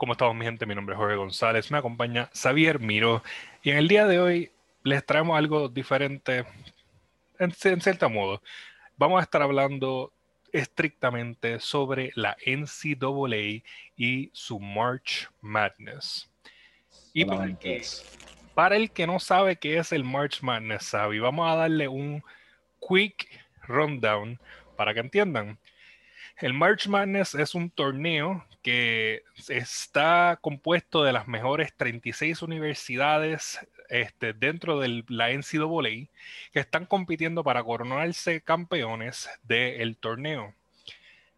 ¿Cómo estamos mi gente? Mi nombre es Jorge González, me acompaña Xavier Miro y en el día de hoy les traemos algo diferente en, en cierto modo. Vamos a estar hablando estrictamente sobre la NCAA y su March Madness. Y para el, que, para el, que, no sabe qué es el March Madness, Xavi, vamos a darle un quick rundown para que entiendan. El March Madness es un torneo que está compuesto de las mejores 36 universidades este, dentro de la NCAA que están compitiendo para coronarse campeones del torneo.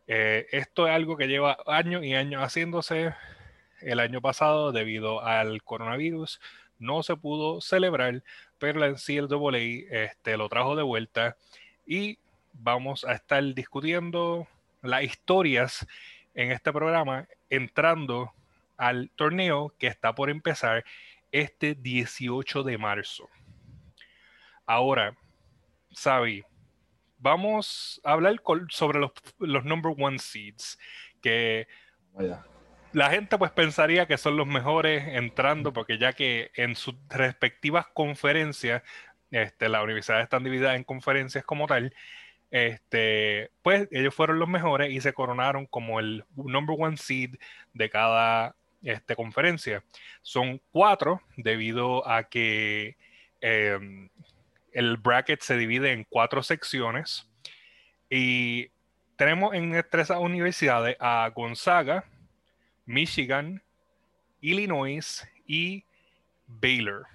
Eh, esto es algo que lleva años y años haciéndose. El año pasado, debido al coronavirus, no se pudo celebrar, pero la NCAA este, lo trajo de vuelta y vamos a estar discutiendo las historias en este programa entrando al torneo que está por empezar este 18 de marzo. Ahora, Sabi, vamos a hablar sobre los, los number one seeds, que la gente pues pensaría que son los mejores entrando, porque ya que en sus respectivas conferencias, este, las universidades están divididas en conferencias como tal, este, pues ellos fueron los mejores y se coronaron como el number one seed de cada este, conferencia. Son cuatro debido a que em, el bracket se divide en cuatro secciones y tenemos en tres universidades a Gonzaga, Michigan, Illinois y Baylor.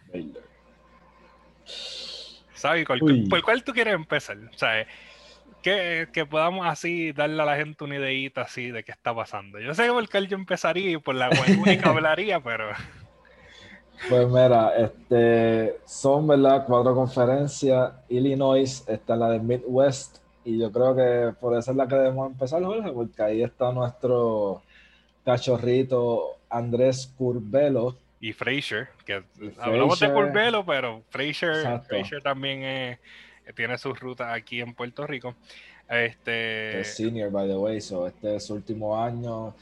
¿Sabes? ¿Por cuál tú quieres empezar? O sea, que, podamos así darle a la gente una ideita así de qué está pasando. Yo sé que por qué yo empezaría y por la única hablaría, pero... Pues mira, este, son verdad cuatro conferencias. Illinois está la de Midwest y yo creo que por eso es la que debemos empezar, Jorge, porque ahí está nuestro cachorrito Andrés Curbelo. Y Fraser, que hablamos de Curbelo, pero Fraser, Fraser también es tiene sus rutas aquí en Puerto Rico. Este... Es senior, by the way, so este es su último año.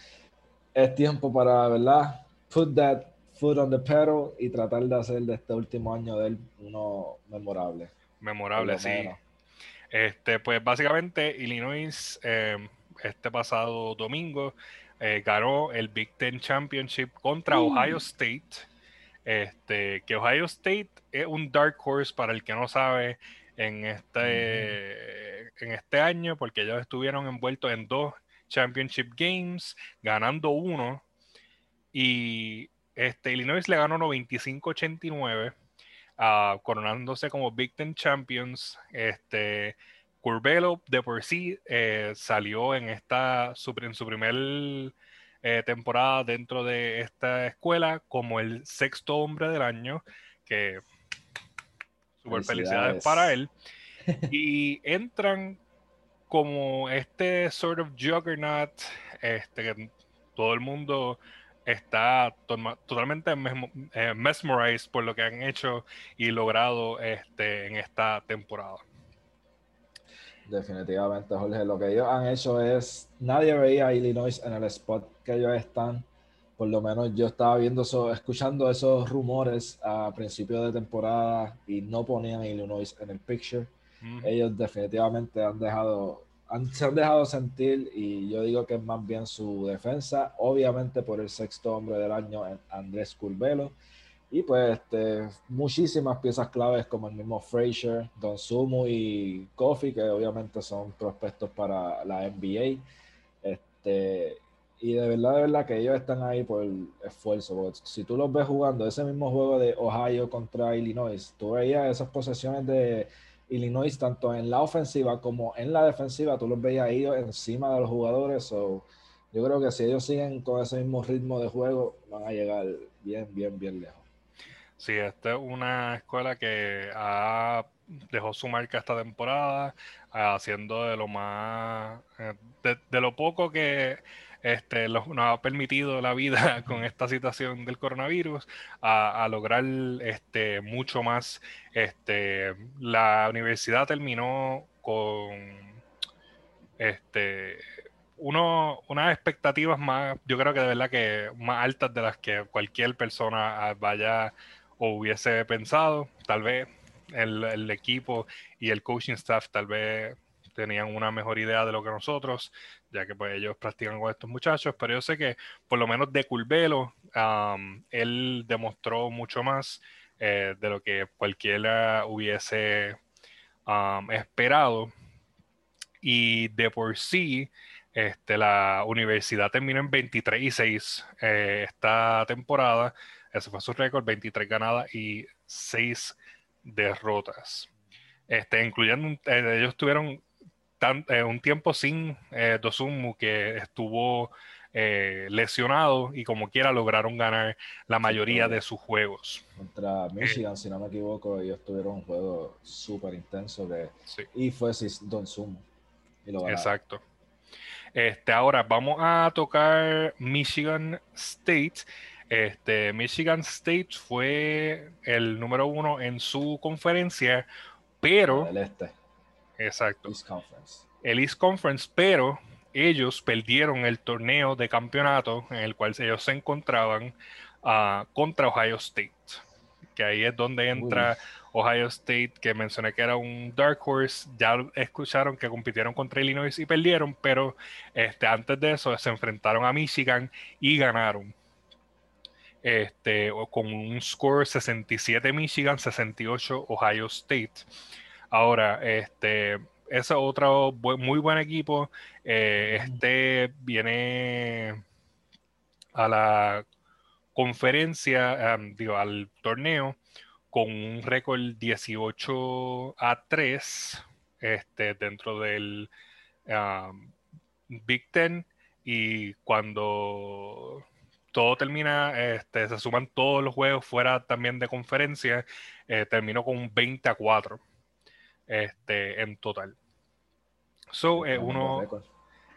Es tiempo para, ¿verdad? Put that foot on the pedal y tratar de hacer de este último año de él uno memorable. Memorable, sí. Este, pues básicamente Illinois eh, este pasado domingo eh, ganó el Big Ten Championship contra mm. Ohio State. Este, que Ohio State es un dark horse para el que no sabe en este, en este año, porque ellos estuvieron envueltos en dos Championship Games, ganando uno. Y este, Illinois le ganó 95-89, ah, coronándose como Big Ten Champions. Este, Curbelo de por sí eh, salió en, esta, en su primer eh, temporada dentro de esta escuela como el sexto hombre del año, que Super felicidades. para él. Y entran como este sort of juggernaut, este, que todo el mundo está totalmente eh, mesmerized por lo que han hecho y logrado este, en esta temporada. Definitivamente, Jorge. Lo que ellos han hecho es, nadie veía a Illinois en el spot que ellos están por lo menos yo estaba viendo eso, escuchando esos rumores a principio de temporada y no ponían a Illinois en el picture. Ellos definitivamente han dejado, se han dejado sentir y yo digo que es más bien su defensa, obviamente por el sexto hombre del año, Andrés Curbelo. Y pues este, muchísimas piezas claves como el mismo Frazier, Don Sumo y Kofi, que obviamente son prospectos para la NBA. Este, y de verdad, de verdad que ellos están ahí por el esfuerzo. si tú los ves jugando ese mismo juego de Ohio contra Illinois, tú veías esas posesiones de Illinois tanto en la ofensiva como en la defensiva, tú los veías ahí encima de los jugadores. yo creo que si ellos siguen con ese mismo ritmo de juego, van a llegar bien, bien, bien lejos. Sí, esta es una escuela que ha, dejó su marca esta temporada, haciendo de lo más, eh, de lo poco que este, nos ha permitido la vida con esta situación del coronavirus a, lograr este, mucho más. Este, la universidad terminó con este, uno, unas expectativas más, yo creo que de verdad que más altas de las que cualquier persona ah, vaya o hubiese pensado. Tal vez el, el equipo y el coaching staff tal vez tenían una mejor idea de lo que nosotros, ya que pues ellos practican con estos muchachos, pero yo sé que por lo menos de Culvelo, él demostró mucho más eh, de lo que cualquiera hubiese esperado. Y de por sí, este, la universidad terminó en 23 y 6 eh, esta temporada. Ese fue su récord, 23 ganadas y 6 derrotas. Este, incluyendo, eh, ellos tuvieron eh, un tiempo sin eh, Dosumu, que estuvo eh, lesionado y como quiera lograron ganar la mayoría de sus juegos. Contra Michigan, si no me equivoco, ellos tuvieron un juego súper intenso que, y fue Don Sumo. Exacto. Este, ahora vamos a tocar Michigan State. Este, Michigan State fue el número uno en su conferencia, pero el este. Exacto. El East Conference, pero ellos perdieron el torneo de campeonato en el cual ellos se encontraban ah, contra Ohio State. Que ahí es donde entra Ohio State, que mencioné que era un Dark Horse. Ya escucharon que compitieron contra Illinois y perdieron, pero este, antes de eso se enfrentaron a Michigan y ganaron. Este, con un score 67 Michigan, 68 Ohio State. Ahora, este, ese es otro muy buen equipo. Eh, este viene a la conferencia, digo, al torneo con un récord 18 a 3 este, dentro del Big Ten. Y cuando todo termina, este, se suman todos los juegos fuera también de conferencia, eh, terminó con un 20 a 4 este, en total. So, es uno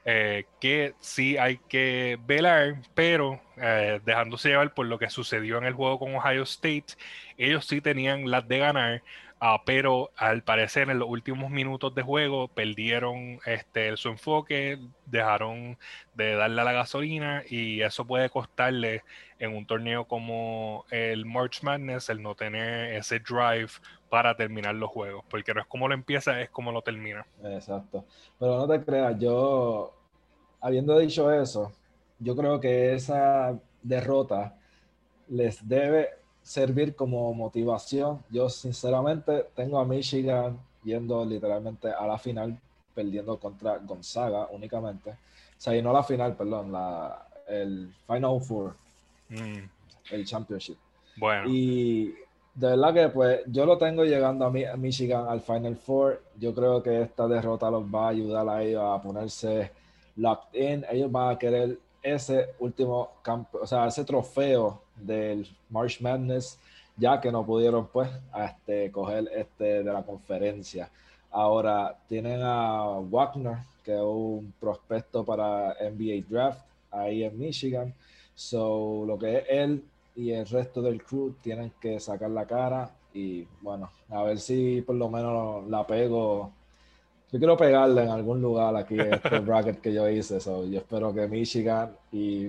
eh, que sí hay que velar, pero eh, dejándose llevar por lo que sucedió en el juego con Ohio State, ellos sí tenían las de ganar, Ah, pero al parecer en los últimos minutos de juego perdieron este, su enfoque, dejaron de darle a la gasolina y eso puede costarle en un torneo como el March Madness el no tener ese drive para terminar los juegos, porque no es como lo empieza, es como lo termina. Exacto. Pero no te creas, yo, habiendo dicho eso, yo creo que esa derrota les debe servir como motivación. Yo sinceramente tengo a Michigan yendo literalmente a la final, perdiendo contra Gonzaga únicamente. O sea, y no la final, perdón, la, el Final Four, mm. el Championship. Bueno. Y de verdad que pues yo lo tengo llegando a, a, Michigan al Final Four. Yo creo que esta derrota los va a ayudar a ellos a ponerse locked in. Ellos van a querer ese último campo, o sea, ese trofeo del March Madness, ya que no pudieron pues este, coger este de la conferencia. Ahora tienen a Wagner, que es un prospecto para NBA Draft ahí en Michigan. So, lo que es él y el resto del crew tienen que sacar la cara y bueno, a ver si por lo menos la pego yo quiero pegarle en algún lugar aquí este bracket que yo hice. So, yo espero que Michigan y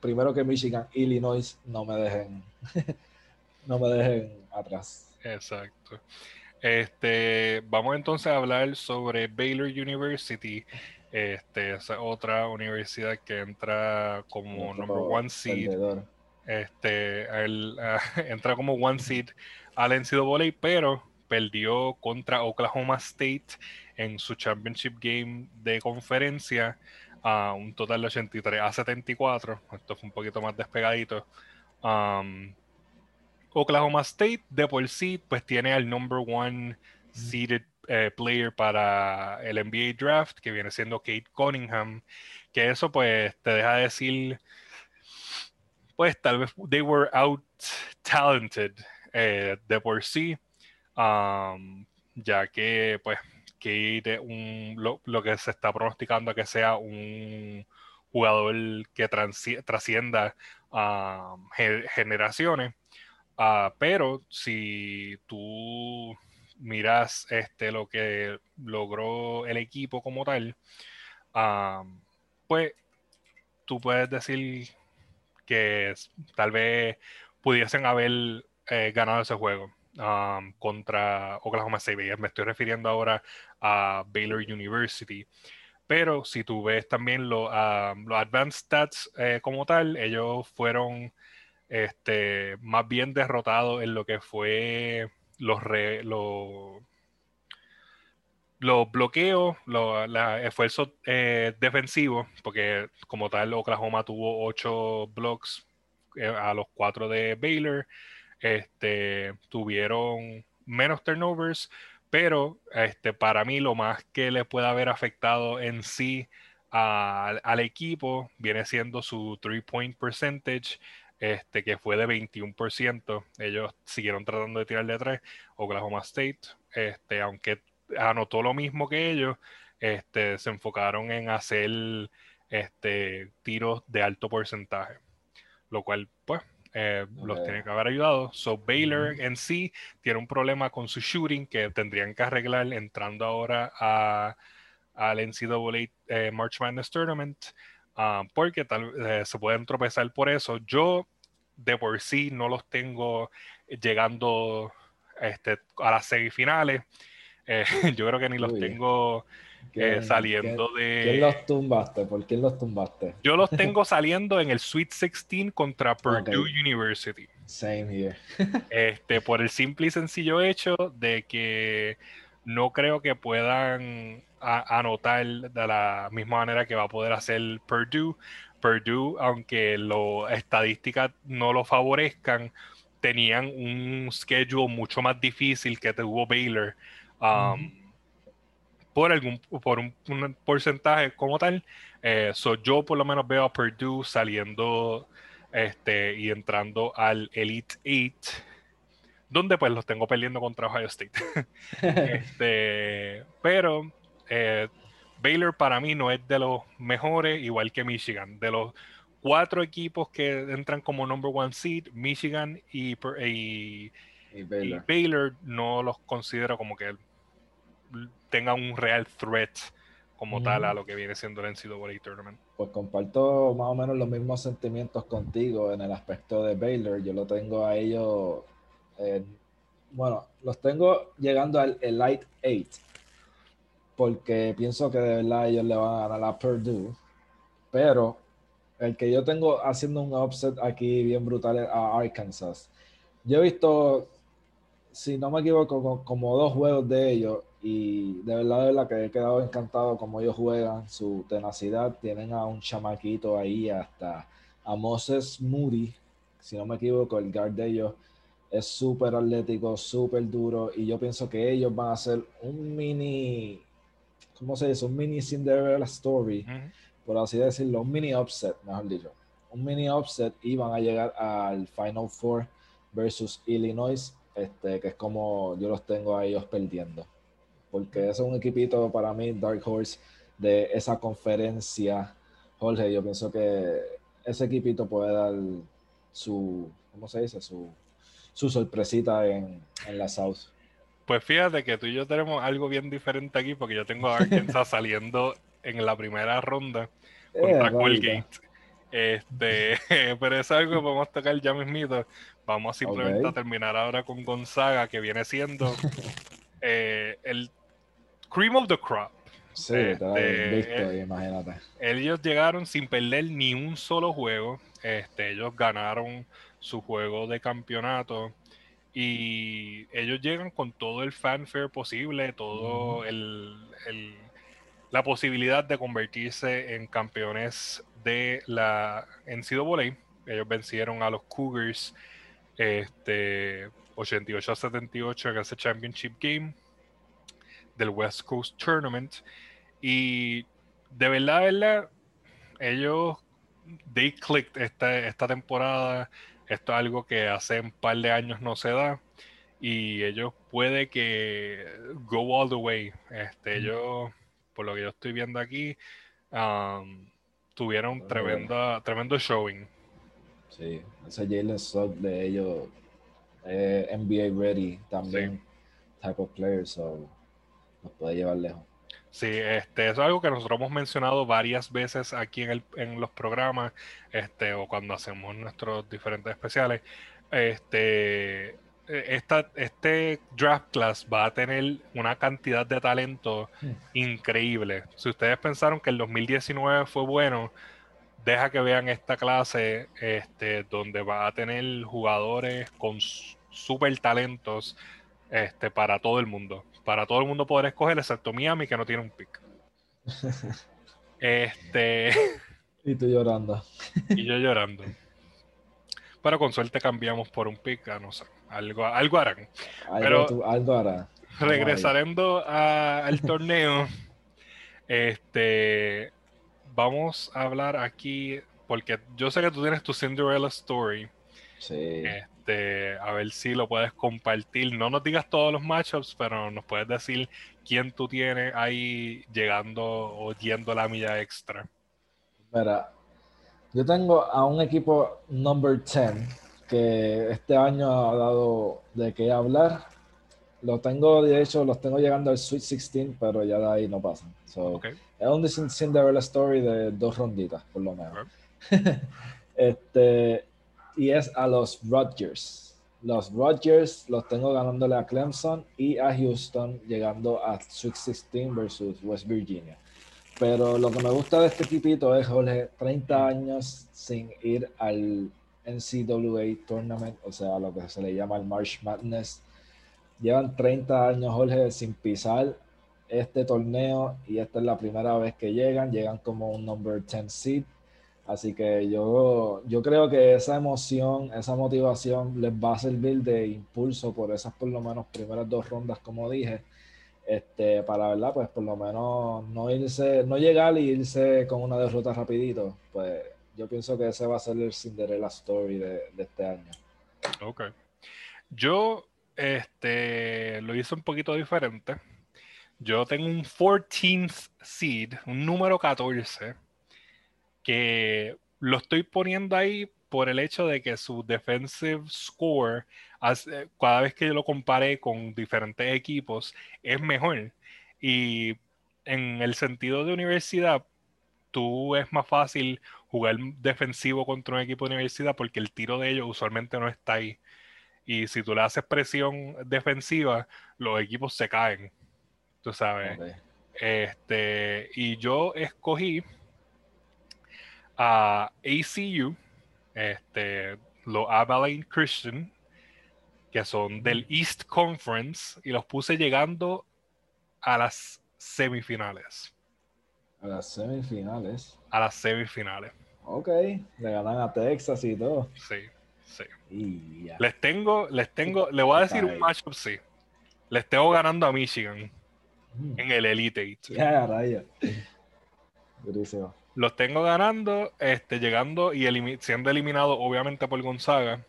primero que Michigan, Illinois no me dejen, no me dejen atrás. Exacto. Este, vamos entonces a hablar sobre Baylor University. Este, esa otra universidad que entra como number one seed. Este, entra como one seed al NCAA, pero perdió contra Oklahoma State en su championship game de conferencia a un total de 83 a 74. Esto fue un poquito más despegadito. Um, Oklahoma State de por sí pues tiene al number one seeded eh, player para el NBA draft que viene siendo Kate Cunningham que eso pues te deja decir pues tal vez they were out talented eh, de por sí um, ya que pues que un, lo, que se está pronosticando que sea un jugador que trascienda a generaciones. Ah, pero si tú miras este, lo que logró el equipo como tal, pues tú puedes decir que tal vez pudiesen haber eh, ganado ese juego um, contra Oklahoma State. Me estoy refiriendo ahora a Baylor University. Pero si tú ves también los Advanced Stats eh, como tal, ellos fueron este, más bien derrotados en lo que fue los, los, los bloqueos, los, esfuerzos eh, defensivos, porque como tal Oklahoma tuvo ocho blocks eh, a los cuatro de Baylor, este, tuvieron menos turnovers, pero este, para mí lo más que le puede haber afectado en sí al equipo viene siendo su three-point percentage, este, que fue de 21%. Ellos siguieron tratando de tirar de tres. Oklahoma State, este, aunque anotó lo mismo que ellos, este, se enfocaron en hacer este, tiros de alto porcentaje, lo cual, pues, eh, los tiene que haber ayudado. So Baylor en sí tiene un problema con su shooting que tendrían que arreglar entrando ahora a, al NCAA eh, March Madness Tournament. Ah, porque tal, eh, se pueden tropezar por eso. Yo de por sí no los tengo llegando este, a las semifinales. yo creo que ni los tengo saliendo de. ¿Quién los tumbaste? ¿Por quién los tumbaste? Yo los tengo saliendo en el Sweet 16 contra Purdue University. Same here. este, por el simple y sencillo hecho de que no creo que puedan anotar de la misma manera que va a poder hacer Purdue. Purdue, aunque las estadísticas no lo favorezcan, tenían un schedule mucho más difícil que tuvo Baylor. Um, por algún por un, porcentaje como tal. Eh, yo por lo menos veo a Purdue saliendo este, y entrando al Elite 8, donde pues los tengo perdiendo contra Ohio State. este, pero eh, Baylor para mí no es de los mejores, igual que Michigan. De los cuatro equipos que entran como number one seed, Michigan y, y, Baylor. y Baylor no los considero como que tenga un real threat como tal a lo que viene siendo el NCAA Tournament. Pues comparto más o menos los mismos sentimientos contigo en el aspecto de Baylor. Yo lo tengo a ellos, bueno, los tengo llegando al Elite 8, porque pienso que de verdad ellos le van a ganar a Purdue, pero el que yo tengo haciendo un upset aquí bien brutal es a Arkansas. Yo he visto, si no me equivoco, como dos juegos de ellos y de verdad, de verdad que he quedado encantado como ellos juegan, su tenacidad. Tienen a un chamaquito ahí, hasta a Moses Moody, si no me equivoco, el guard de ellos es súper atlético, súper duro. Y yo pienso que ellos van a hacer un mini, ¿cómo se dice? Un mini Cinderella Story, por así decirlo, un mini upset, mejor dicho. Un mini upset y van a llegar al Final Four versus Illinois, este, que es como yo los tengo a ellos perdiendo porque es un equipito para mí, Dark Horse, de esa conferencia. Jorge, yo pienso que ese equipito puede dar su, ¿cómo se dice? Su, su sorpresita en, en la South. Pues fíjate que tú y yo tenemos algo bien diferente aquí, porque yo tengo a Arkansas saliendo en la primera ronda contra Colgate. Este, pero es algo que podemos tocar ya mismito. Vamos simplemente a terminar ahora con Gonzaga, que viene siendo eh, el cream of the crop. Sí, este, imagínate. Ellos llegaron sin perder ni un solo juego. Este, ellos ganaron su juego de campeonato y ellos llegan con todo el fanfare posible, todo el, la posibilidad de convertirse en campeones de la NCAA. Ellos vencieron a los Cougars este, 88 a 78 en ese championship game del West Coast Tournament. Y de verdad, verdad, ellos, they clicked esta, esta temporada. Esto es algo que hace un par de años no se da. Y ellos puede que go all the way. Este, ellos, por lo que yo estoy viendo aquí, um, tuvieron tremenda, tremendo showing. Sí, ese Jalen Sugg de ellos, NBA ready también, type of player, so nos puede llevar lejos. Sí, este, eso es algo que nosotros hemos mencionado varias veces aquí en, el, en los programas, este, o cuando hacemos nuestros diferentes especiales. Este, e, esta, este draft class va a tener una cantidad de talento Hmm. increíble. Si ustedes pensaron que el 2019 fue bueno, deja que vean esta clase este, donde va a tener jugadores con super talentos este, para todo el mundo. Para todo el mundo poder escoger, excepto Miami, que no tiene un pick. Este, Y tú llorando. y yo llorando. Pero con suerte cambiamos por un pick, a no sé. Algo, algo harán. Algo, Pero- tú- algo hará. Regresarendo a- al torneo, este, vamos a hablar aquí, porque yo sé que tú tienes tu Cinderella Story, Sí. este, a ver si lo puedes compartir. No nos digas todos los matchups, pero nos puedes decir quién tú tienes ahí llegando o yendo la milla extra. Mira, yo tengo a un equipo number 10 que este año ha dado de qué hablar. Lo tengo, de hecho, los tengo llegando al Sweet 16, pero ya de ahí no pasan. So, Ok. Es un Cin- Cinderella Story de dos ronditas, por lo menos. este, y es a los Rodgers. Los Rodgers los tengo ganándole a Clemson y a Houston, llegando a Sweet 16 versus West Virginia. Pero lo que me gusta de este equipito es, Jorge, 30 años sin ir al NCAA Tournament, o sea, lo que se le llama el March Madness. Llevan 30 años, Jorge, sin pisar este torneo y esta es la primera vez que llegan. Llegan como un number 10 seed. Así que yo, yo creo que esa emoción, esa motivación les va a servir de impulso por esas por lo menos primeras dos rondas, como dije este, para verdad, pues por lo menos no irse, no llegar y irse con una derrota rapidito, pues yo pienso que ese va a ser el Cinderella Story de, este año. Ok. Yo este, lo hice un poquito diferente. Yo tengo un 14th seed, un número 14, que lo estoy poniendo ahí por el hecho de que su defensive score, hace- cada vez que yo lo comparé con diferentes equipos, es mejor. Y en el sentido de universidad, tú es más fácil jugar defensivo contra un equipo de universidad porque el tiro de ellos usualmente no está ahí. Y si tú le haces presión defensiva, los equipos se caen. Tú sabes. Este, y yo escogí a ACU, este, los Abilene Christian, que son del East Conference, y los puse llegando a las semifinales. A las semifinales. A las semifinales. Ok, le ganan a Texas y todo. Sí, sí. Y ya. Les tengo, les tengo, le voy a decir un matchup, sí. Les tengo ganando a Michigan Mm. en el Elite Eight. Ya, raya. Durísimo. Los tengo ganando, este, llegando y elimi- siendo eliminado obviamente por Gonzaga.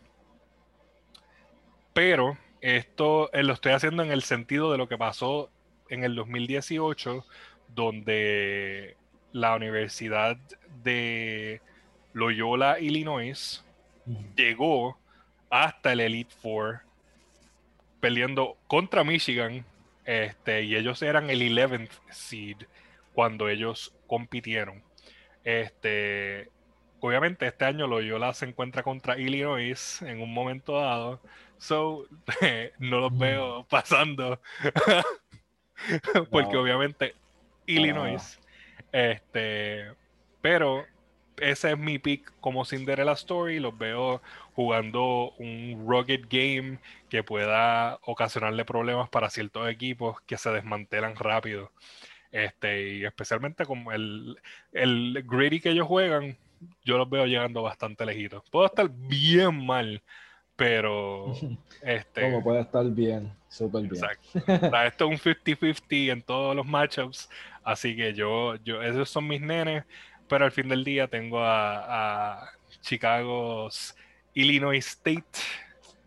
Pero esto eh, lo estoy haciendo en el sentido de lo que pasó en el 2018, donde la Universidad de Loyola, Illinois, llegó hasta el Elite Four, peleando contra Michigan, este, y ellos eran el 11th seed cuando ellos compitieron. Este, obviamente este año Loyola se encuentra contra Illinois en un momento dado, so no los Mm. veo pasando, porque No. obviamente Illinois, este, pero ese es mi pick como Cinderella Story. Los veo jugando un rugged game que pueda ocasionarle problemas para ciertos equipos que se desmantelan rápido. Este, y especialmente como el, el gritty que ellos juegan, yo los veo llegando bastante lejitos. Puedo estar bien mal, pero este, Como puede estar bien, súper bien. Exacto. O sea, esto es un 50-50 en todos los matchups. Así que yo, yo, esos son mis nenes. Pero al fin del día tengo a, a Chicago's Illinois State,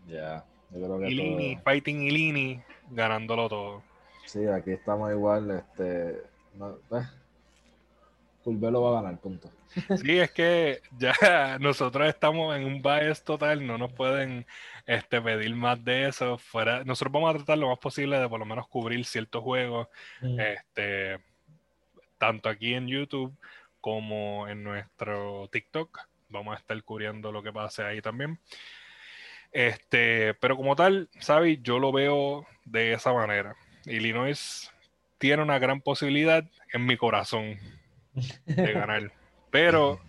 Ya, yo creo que Illini, todo- Fighting Illini, ganándolo todo. Sí, aquí estamos igual, este, no, Curvelo va a ganar, punto. Sí, es que ya nosotros estamos en un bias total, no nos pueden este, pedir más de eso. Fuera, nosotros vamos a tratar lo más posible de por lo menos cubrir ciertos juegos, Mm. este, tanto aquí en YouTube como en nuestro TikTok. Vamos a estar cubriendo lo que pase ahí también. Este, pero como tal, Sabi, yo lo veo de esa manera. Illinois tiene una gran posibilidad en mi corazón de ganar. Pero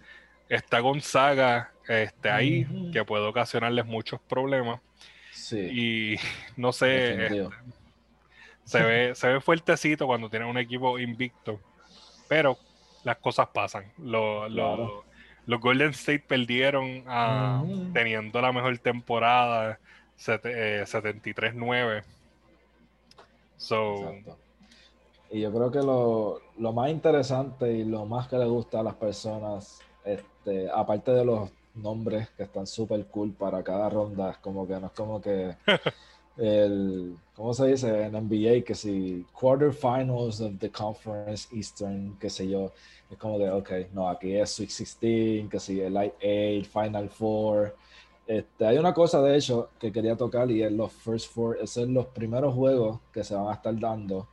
está Gonzaga este, ahí, que puede ocasionarles muchos problemas. Sí, Y no sé, este, se ve, se ve fuertecito cuando tiene un equipo invicto. Pero las cosas pasan. Lo- lo- Claro. Los Golden State perdieron Ujú. teniendo la mejor temporada, sete- eh, 73-9. So, Exacto. Y yo creo que lo, lo más interesante y lo más que le gusta a las personas, este, aparte de los nombres que están súper cool para cada ronda, es como que no es como que el, ¿cómo se dice? En NBA, que si quarterfinals of the conference Eastern, qué sé yo, es como de, ok, no, aquí es Sweet 16, que si el Light 8, Final Four. Este, hay una cosa, de hecho, que quería tocar y es los First Four, esos son los primeros juegos que se van a estar dando,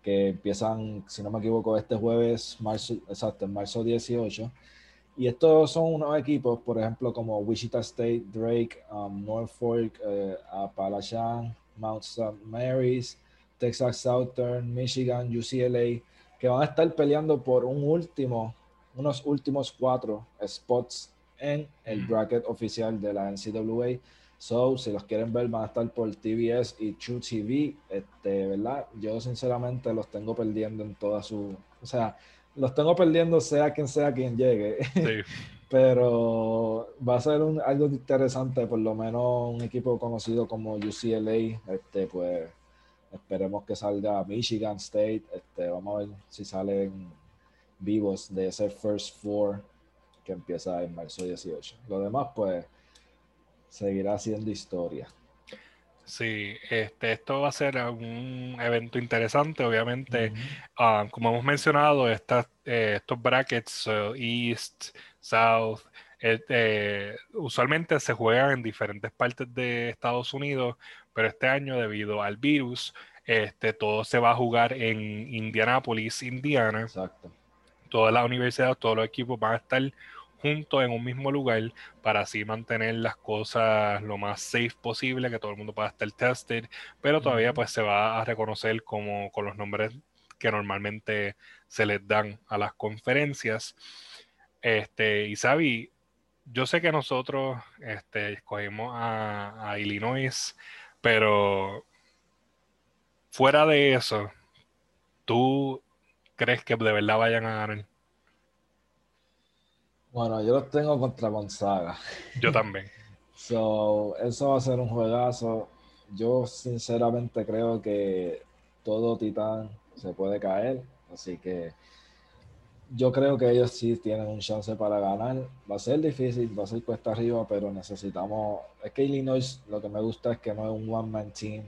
que empiezan, si no me equivoco, este jueves, marzo, exacto, en marzo 18. Y estos son unos equipos, por ejemplo, como Wichita State, Drake, um, Norfolk, eh, Appalachian, Mount St. Mary's, Texas Southern, Michigan, UCLA, que van a estar peleando por un último, unos últimos cuatro spots en el bracket oficial de la NCAA. So, si los quieren ver, van a estar por TBS y True TV. Este, ¿verdad? Yo sinceramente los tengo perdiendo en toda su. O sea, los tengo perdiendo sea quien sea quien llegue. sí. Pero va a ser un- algo interesante, por lo menos un equipo conocido como UCLA, este, pues esperemos que salga Michigan State, este, vamos a ver si salen vivos de ese First Four que empieza en marzo 18. Lo demás, pues, seguirá siendo historia. Sí, este, esto va a ser un evento interesante, obviamente. Ah, como hemos mencionado, estas, eh, estos brackets, eh, East, South, eh, usualmente se juegan en diferentes partes de Estados Unidos, pero este año, debido al virus, este, todo se va a jugar en Indianápolis, Indiana. Exacto. Todas las universidades, todos los equipos van a estar juntos en un mismo lugar para así mantener las cosas lo más safe posible, que todo el mundo pueda estar tested, pero todavía pues se va a reconocer como con los nombres que normalmente se les dan a las conferencias. Este, y Sabi, yo sé que nosotros este, escogimos a, a Illinois, pero fuera de eso, ¿tú crees que de verdad vayan a ganar? Bueno, yo los tengo contra Gonzaga. Yo también. So, eso va a ser un juegazo. Yo sinceramente creo que todo Titán se puede caer, así que yo creo que ellos sí tienen un chance para ganar. Va a ser difícil, va a ser cuesta arriba, pero necesitamos. Es que Illinois lo que me gusta es que no es un one man team,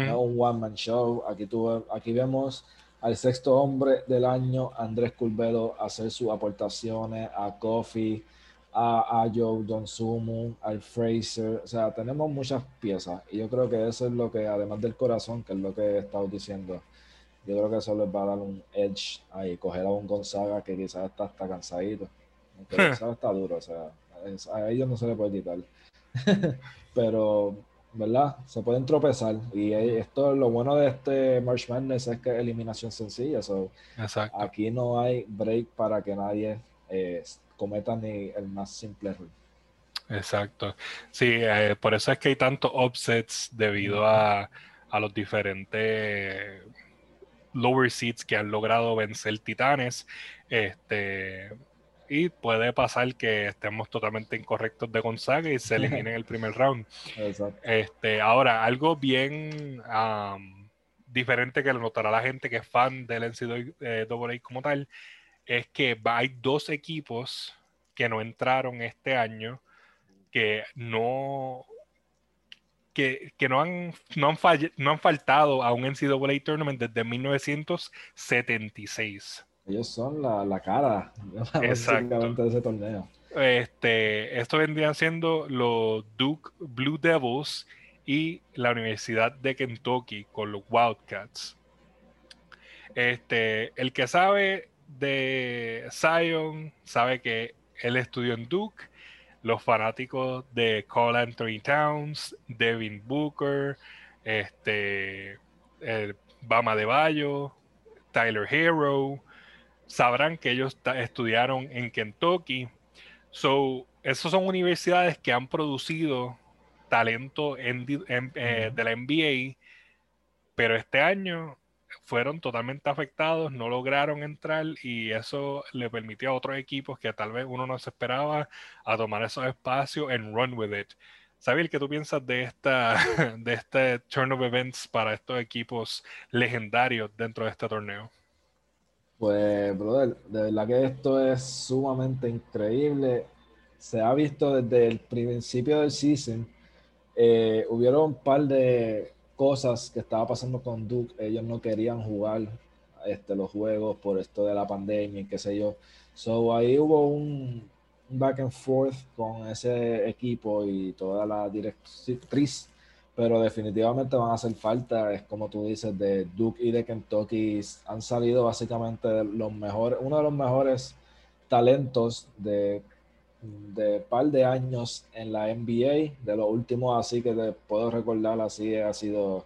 no es Mm, un one man show. Aquí, tuve, aquí vemos al sexto hombre del año, Andrés Curvelo, hacer sus aportaciones a Kofi, a, a Joe Donsumu, al Fraser. O sea, tenemos muchas piezas y yo creo que eso es lo que, además del corazón, que es lo que he estado diciendo, yo creo que eso les va a dar un edge ahí, coger a un Gonzaga que quizás está hasta cansadito. Aunque Gonzaga está duro, o sea, a ellos no se le puede quitar. Pero, ¿verdad? Se pueden tropezar. Y eh, esto, lo bueno de este March Madness es que es eliminación sencilla. So, exacto. aquí no hay break para que nadie eh, cometa ni el más simple error. Exacto. Sí, eh, por eso es que hay tantos upsets debido a, a los diferentes lower seeds que han logrado vencer titanes. Este, y puede pasar que estemos totalmente incorrectos de Gonzaga y se eliminen en el primer round. Exacto. Este, ahora, algo bien am, diferente que lo notará la gente que es fan del NCAA como tal, es que hay dos equipos que no entraron este año que no que, que no han no han, fall- no han faltado a un NCAA tournament desde 1976. Ellos son la, la cara Exactamente de ese torneo. Este, esto vendrían siendo los Duke Blue Devils y la Universidad de Kentucky con los Wildcats. Este, el que sabe de Zion sabe que él estudió en Duke. Los fanáticos de Cole Anthony Towns, Devin Booker, este, el Bama de Bayo, Tyler Hero, sabrán que ellos estudiaron en Kentucky. So, esas son universidades que han producido talento en, eh, de la NBA, pero este año fueron totalmente afectados, no lograron entrar y eso le permitió a otros equipos que tal vez uno no se esperaba a tomar esos espacios en run with it. ¿Sabes qué tú piensas de esta de este turn of events para estos equipos legendarios dentro de este torneo? Pues, brother, de verdad que esto es sumamente increíble. Se ha visto desde el principio del season. Eh, hubieron un par de cosas que estaba pasando con Duke. Ellos no querían jugar este, los juegos por esto de la pandemia y qué sé yo. So ahí hubo un, back and forth con ese equipo y toda la directriz, pero definitivamente van a hacer falta. Es como tú dices, de Duke y de Kentucky han salido básicamente los mejores, uno de los mejores talentos de de par de años en la NBA, de los últimos así que te puedo recordar así ha sido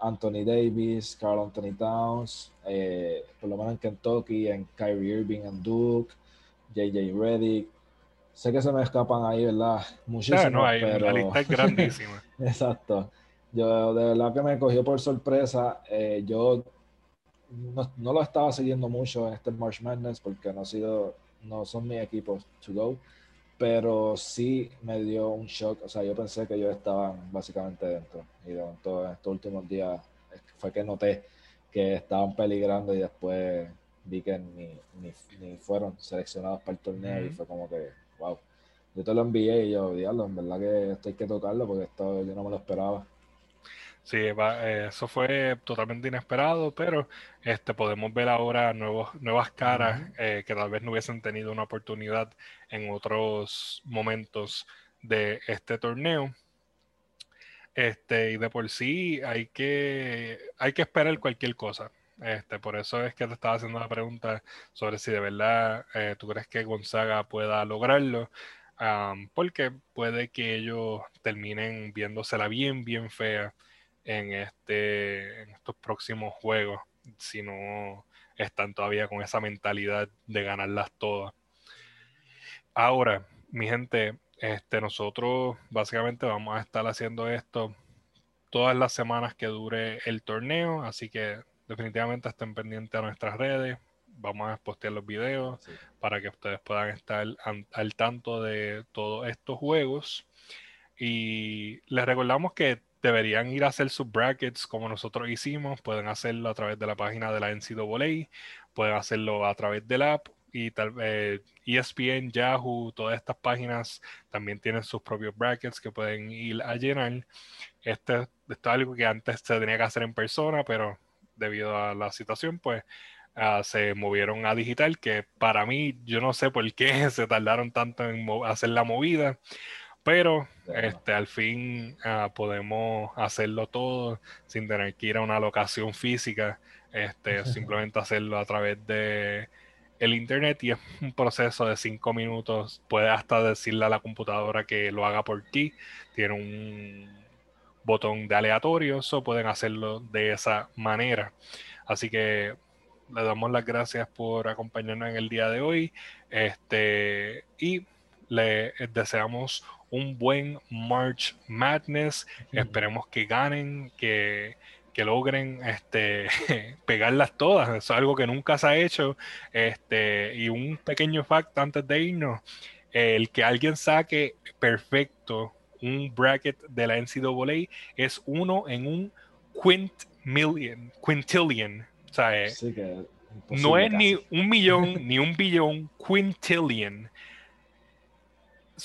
Anthony Davis, Carl Anthony Towns, eh, por lo menos en Kentucky, en Kyrie Irving en Duke, JJ Reddick. Sé que se me escapan ahí, ¿verdad? Muchísimos, no, hay, pero... la lista es grandísima. Exacto. Yo de verdad que me cogió por sorpresa. Eh, yo no, no, lo estaba siguiendo mucho en este March Madness porque no ha sido, no son mis equipos to go pero sí me dio un shock. O sea, yo pensé que ellos estaban básicamente dentro. Y de todos estos últimos días fue que noté que estaban peligrando y después vi que ni, ni, fueron seleccionados para el torneo y fue como que, wow. Yo te lo envié y yo, diablo, en verdad que esto hay que tocarlo porque esto yo no me lo esperaba. Sí, eh, eso fue totalmente inesperado, pero este, podemos ver ahora nuevos, nuevas caras eh, que tal vez no hubiesen tenido una oportunidad en otros momentos de este torneo. Este, y de por sí hay que, hay que esperar cualquier cosa. Este, por eso es que te estaba haciendo la pregunta sobre si de verdad eh, tú crees que Gonzaga pueda lograrlo. porque puede que ellos terminen viéndosela bien, bien fea en, este, en estos próximos juegos si no están todavía con esa mentalidad de ganarlas todas. Ahora, mi gente, este, nosotros básicamente vamos a estar haciendo esto todas las semanas que dure el torneo, así que definitivamente estén pendientes a nuestras redes. Vamos a postear los videos para que ustedes puedan estar al tanto de todos estos juegos. Y les recordamos que deberían ir a hacer sus brackets como nosotros hicimos. Pueden hacerlo a través de la página de la NCAA, pueden hacerlo a travez del app y tal vez ESPN, Yahoo, todas estas páginas también tienen sus propios brackets que pueden ir a llenar. Este, esto es algo que antes se tenía que hacer en persona, pero debido a la situación, pues ah, se movieron a digital, que para mí yo no sé por qué se tardaron tanto en hacer la movida pero este, al fin ah, podemos hacerlo todo sin tener que ir a una locación física, este, simplemente hacerlo a través de el internet y es un proceso de cinco minutos. Puedes hasta decirle a la computadora que lo haga por ti. Tiene un botón de aleatorio, eso pueden hacerlo de esa manera. Así que le damos las gracias por acompañarnos en el día de hoy. Este, y le deseamos un buen March Madness. Esperemos que ganen, que, logren este, pegarlas todas. Eso es algo que nunca se ha hecho. Este, y un pequeño fact antes de irnos. El que alguien saque perfecto un bracket de la NCAA es uno en un quint million, quintillion. O sea, eh, no es ni un millón ni un billón, quintillion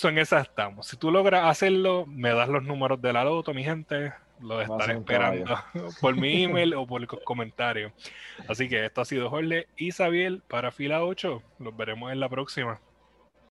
en esa estamos. Si tú logras hacerlo, me das los números de la loto, mi gente. Lo estaré esperando por mi email o por el comentario. Así que esto ha sido Jorge y Xavier para fila 8. Los veremos en la próxima.